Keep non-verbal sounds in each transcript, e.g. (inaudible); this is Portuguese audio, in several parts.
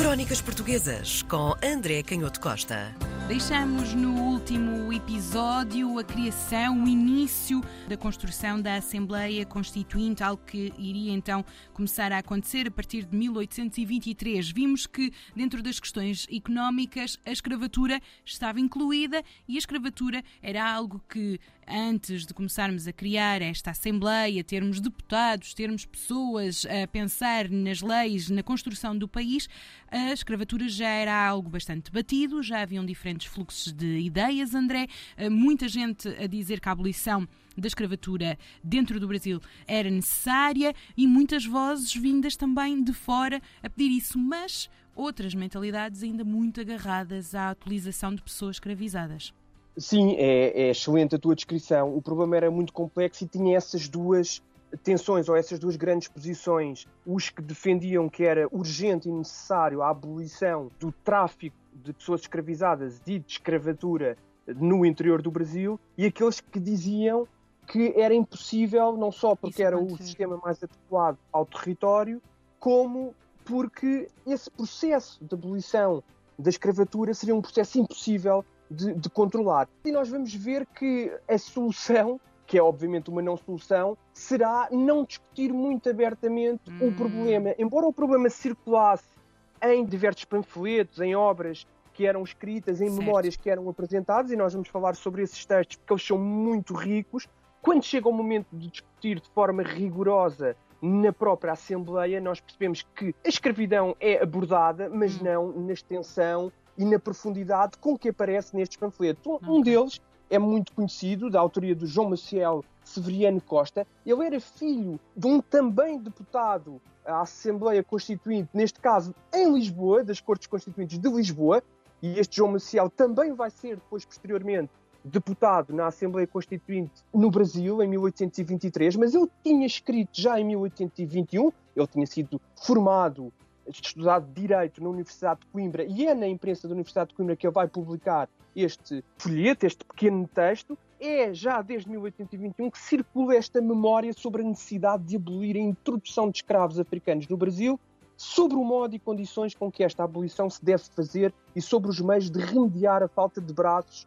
Crónicas Portuguesas com André Canhoto Costa. Deixamos no último episódio a criação, o início da construção da Assembleia Constituinte, algo que iria então começar a acontecer a partir de 1823. Vimos que, dentro das questões económicas, a escravatura estava incluída e a escravatura era algo que antes de começarmos a criar esta Assembleia, termos deputados, termos pessoas a pensar nas leis, na construção do país, a escravatura já era algo bastante batido, já haviam diferentes fluxos de ideias, André, muita gente a dizer que a abolição da escravatura dentro do Brasil era necessária e muitas vozes vindas também de fora a pedir isso, mas outras mentalidades ainda muito agarradas à utilização de pessoas escravizadas. Sim, é, é, excelente a tua descrição. O problema era muito complexo e tinha essas duas tensões ou essas duas grandes posições. Os que defendiam que era urgente e necessário a abolição do tráfico de pessoas escravizadas e de escravatura no interior do Brasil e aqueles que diziam que era impossível, não só porque era o sistema mais adequado ao território, como porque esse processo de abolição da escravatura seria um processo impossível de, de, controlar. E nós vamos ver que a solução, que é obviamente uma não solução, será não discutir muito abertamente hum. o problema. Embora o problema circulasse em diversos panfletos, em obras que eram escritas, em certo. memórias que eram apresentadas, e nós vamos falar sobre esses textos porque eles são muito ricos. Quando chega o momento de discutir de forma rigorosa na própria Assembleia, nós percebemos que a escravidão é abordada, mas hum. não na extensão e na profundidade com que aparece nestes panfletos. Um, um deles é muito conhecido, da autoria do João Maciel Severiano Costa. Ele era filho de um também deputado à Assembleia Constituinte, neste caso em Lisboa, das Cortes Constituintes de Lisboa, e este João Maciel também vai ser depois, posteriormente, deputado na Assembleia Constituinte no Brasil, em 1823, mas ele tinha escrito já em 1821, ele tinha sido formado estudado Direito na Universidade de Coimbra e é na imprensa da Universidade de Coimbra que ele vai publicar este folheto, este pequeno texto, é já desde 1821 que circula esta memória sobre a necessidade de abolir a introdução de escravos africanos no Brasil, sobre o modo e condições com que esta abolição se deve fazer e sobre os meios de remediar a falta de braços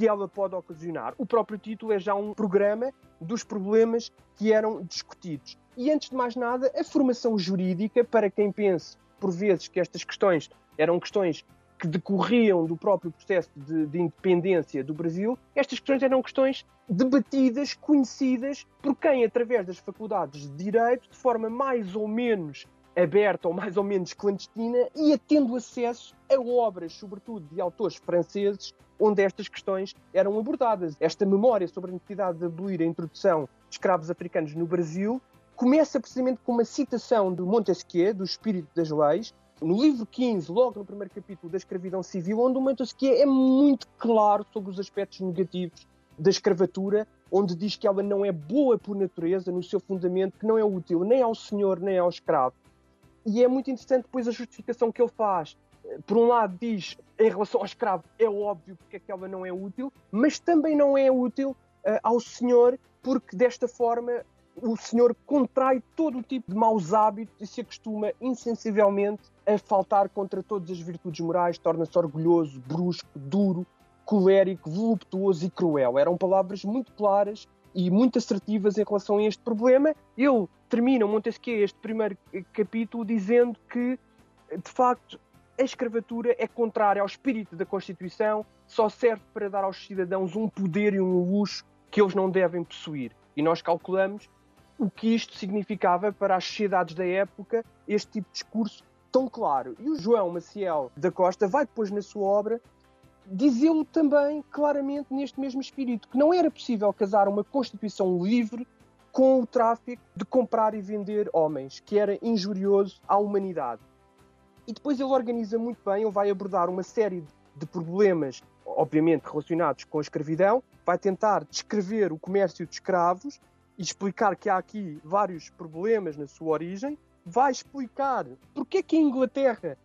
que ela pode ocasionar. O próprio título é já um programa dos problemas que eram discutidos. E antes de mais nada, a formação jurídica, para quem pense por vezes que estas questões eram questões que decorriam do próprio processo de, de, independência do Brasil, estas questões eram questões debatidas, conhecidas por quem, através das faculdades de Direito, de forma mais ou menos aberta ou mais ou menos clandestina, ia tendo acesso a obras, sobretudo de autores franceses, onde estas questões eram abordadas. Esta memória sobre a necessidade de abolir a introdução de escravos africanos no Brasil começa precisamente com uma citação do Montesquieu, do Espírito das Leis, no livro 15, logo no primeiro capítulo da escravidão civil, onde o Montesquieu é muito claro sobre os aspectos negativos da escravatura, onde diz que ela não é boa por natureza, no seu fundamento, que não é útil nem ao senhor nem ao escravo. E é muito interessante depois a justificação que ele faz. Por um lado diz, em relação ao escravo, é óbvio porque é que não é útil, mas também não é útil uh, ao senhor, porque desta forma o senhor contrai todo o tipo de maus hábitos e se acostuma insensivelmente a faltar contra todas as virtudes morais, torna-se orgulhoso, brusco, duro, colérico, voluptuoso e cruel. Eram palavras muito claras e muito assertivas em relação a este problema. Ele termina, Montesquieu, este primeiro capítulo dizendo que, de facto, a escravatura é contrária ao espírito da Constituição, só serve para dar aos cidadãos um poder e um luxo que eles não devem possuir. E nós calculamos o que isto significava para as sociedades da época, este tipo de discurso tão claro. E o João Maciel da Costa vai depois na sua obra dizê-lo também claramente neste mesmo espírito, que não era possível casar uma Constituição livre com o tráfico de comprar e vender homens, que era injurioso à humanidade. E depois ele organiza muito bem, ele vai abordar uma série de problemas, obviamente relacionados com a escravidão, vai tentar descrever o comércio de escravos e explicar que há aqui vários problemas na sua origem, vai explicar porque é que a Inglaterra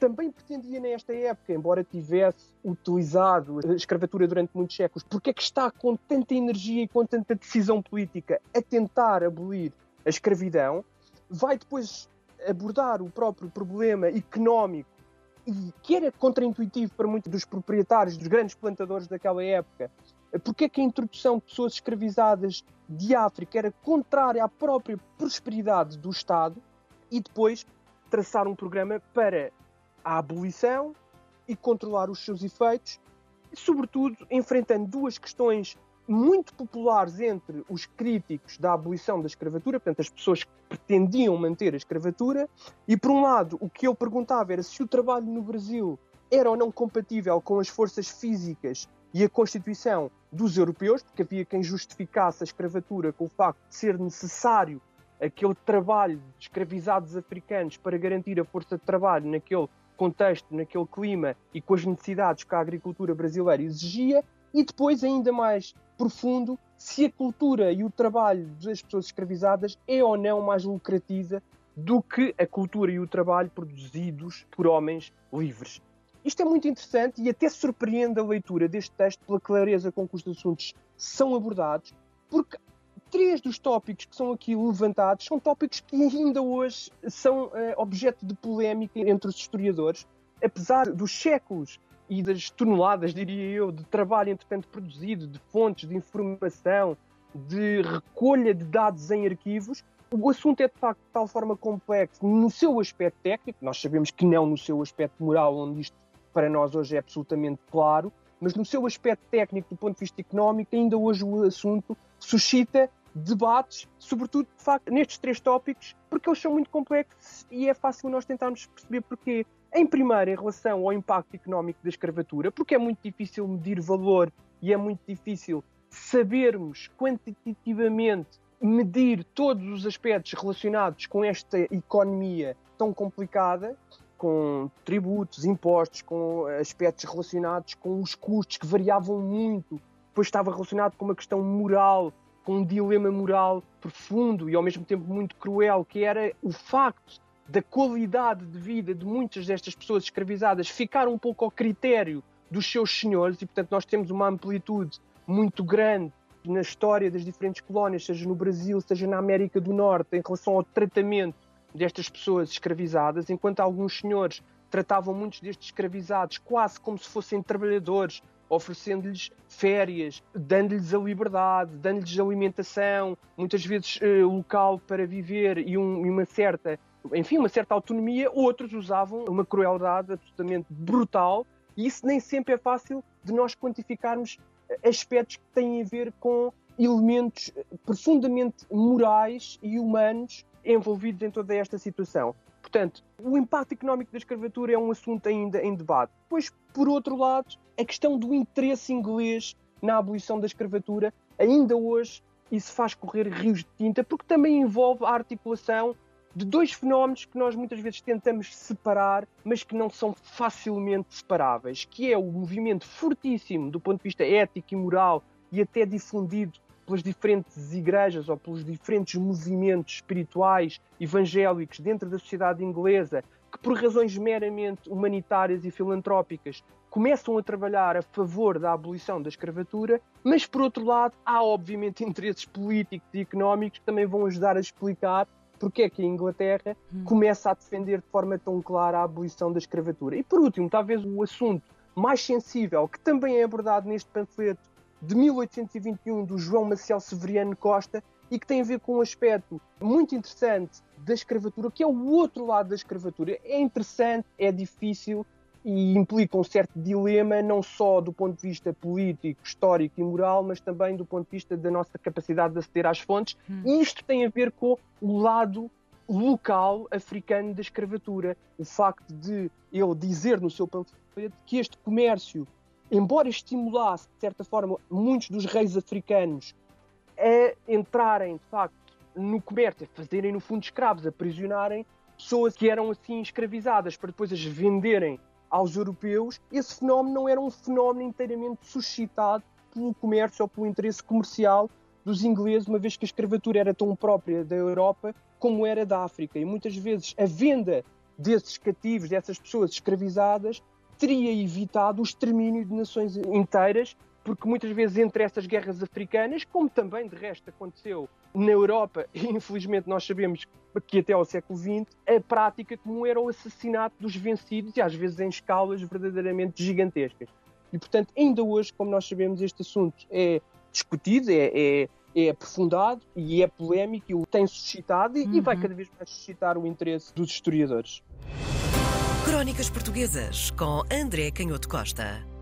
também pretendia nesta época, embora tivesse utilizado a escravatura durante muitos séculos, porque é que está com tanta energia e com tanta decisão política a tentar abolir a escravidão, vai depois abordar o próprio problema económico e que era contraintuitivo para muitos dos proprietários, dos grandes plantadores daquela época, porque é que a introdução de pessoas escravizadas de África era contrária à própria prosperidade do Estado e depois traçar um programa para a abolição e controlar os seus efeitos, sobretudo enfrentando duas questões muito populares entre os críticos da abolição da escravatura, portanto, as pessoas que pretendiam manter a escravatura, e por um lado, o que ele perguntava era se o trabalho no Brasil era ou não compatível com as forças físicas e a Constituição dos europeus, porque havia quem justificasse a escravatura com o facto de ser necessário aquele trabalho de escravizados africanos para garantir a força de trabalho naquele contexto, naquele clima e com as necessidades que a agricultura brasileira exigia, e depois, ainda mais profundo, se a cultura e o trabalho das pessoas escravizadas é ou não mais lucrativa do que a cultura e o trabalho produzidos por homens livres. Isto é muito interessante e até surpreende a leitura deste texto pela clareza com que os assuntos são abordados, porque três dos tópicos que são aqui levantados são tópicos que ainda hoje são uh, objeto de polémica entre os historiadores, apesar dos séculos e das toneladas, diria eu, de trabalho entretanto produzido, de fontes de informação, de recolha de dados em arquivos, o assunto é de facto de tal forma complexo no seu aspecto técnico, nós sabemos que não no seu aspecto moral, onde isto para nós hoje é absolutamente claro, mas no seu aspecto técnico, do ponto de vista económico, ainda hoje o assunto suscita debates, sobretudo de facto, nestes três tópicos, porque eles são muito complexos e é fácil nós tentarmos perceber porquê. Em primeiro, em relação ao impacto económico da escravatura, porque é muito difícil medir valor e é muito difícil sabermos quantitativamente medir todos os aspectos relacionados com esta economia tão complicada com tributos, impostos, com aspectos relacionados com os custos que variavam muito, depois estava relacionado com uma questão moral, com um dilema moral profundo e ao mesmo tempo muito cruel, que era o facto da qualidade de vida de muitas destas pessoas escravizadas ficar um pouco ao critério dos seus senhores e, portanto, nós temos uma amplitude muito grande na história das diferentes colónias, seja no Brasil, seja na América do Norte, em relação ao tratamento destas pessoas escravizadas, enquanto alguns senhores tratavam muitos destes escravizados quase como se fossem trabalhadores, oferecendo-lhes férias, dando-lhes a liberdade, dando-lhes alimentação, muitas vezes uh, local para viver e, um, e, uma certa, enfim, uma certa autonomia. Outros usavam uma crueldade absolutamente brutal e isso nem sempre é fácil de nós quantificarmos aspectos que têm a ver com elementos profundamente morais e humanos envolvidos em toda esta situação. Portanto, o impacto económico da escravatura é um assunto ainda em debate. Pois, por outro lado, a questão do interesse inglês na abolição da escravatura, ainda hoje, isso faz correr rios de tinta, porque também envolve a articulação de dois fenómenos que nós muitas vezes tentamos separar, mas que não são facilmente separáveis, que é o movimento fortíssimo do ponto de vista ético e moral e até difundido pelas diferentes igrejas ou pelos diferentes movimentos espirituais evangélicos dentro da sociedade inglesa que, por razões meramente humanitárias e filantrópicas, começam a trabalhar a favor da abolição da escravatura, mas, por outro lado, há obviamente (laughs) interesses políticos e económicos que também vão ajudar a explicar porque é que a Inglaterra hum. começa a defender de forma tão clara a abolição da escravatura. E, por último, talvez o assunto mais sensível, que também é abordado neste panfleto de 1821 do João Maciel Severiano Costa e que tem a ver com um aspecto muito interessante da escravatura, que é o outro lado da escravatura. É interessante, é difícil e implica um certo dilema, não só do ponto de vista político, histórico e moral, mas também do ponto de vista da nossa capacidade de aceder às fontes. Hum. E isto tem a ver com o lado local africano da escravatura. O facto de ele dizer no seu panfleto que este comércio embora estimulasse, de certa forma, muitos dos reis africanos a entrarem, de facto, no comércio, a fazerem, no fundo, escravos, a aprisionarem pessoas que eram assim escravizadas para depois as venderem aos europeus, esse fenómeno não era um fenómeno inteiramente suscitado pelo comércio ou pelo interesse comercial dos ingleses, uma vez que a escravatura era tão própria da Europa como era da África. E muitas vezes a venda desses cativos, dessas pessoas escravizadas, teria evitado o extermínio de nações inteiras, porque muitas vezes entre essas guerras africanas, como também de resto aconteceu na Europa, (laughs) infelizmente nós sabemos que até ao século XX, a prática comum era o assassinato dos vencidos e às vezes em escalas verdadeiramente gigantescas. E portanto, ainda hoje, como nós sabemos, este assunto é discutido, é, é, é aprofundado e é polémico e o tem suscitado e, uhum. e vai uhum. cada vez mais suscitar o interesse dos historiadores. Crónicas Portuguesas com André Canhoto Costa.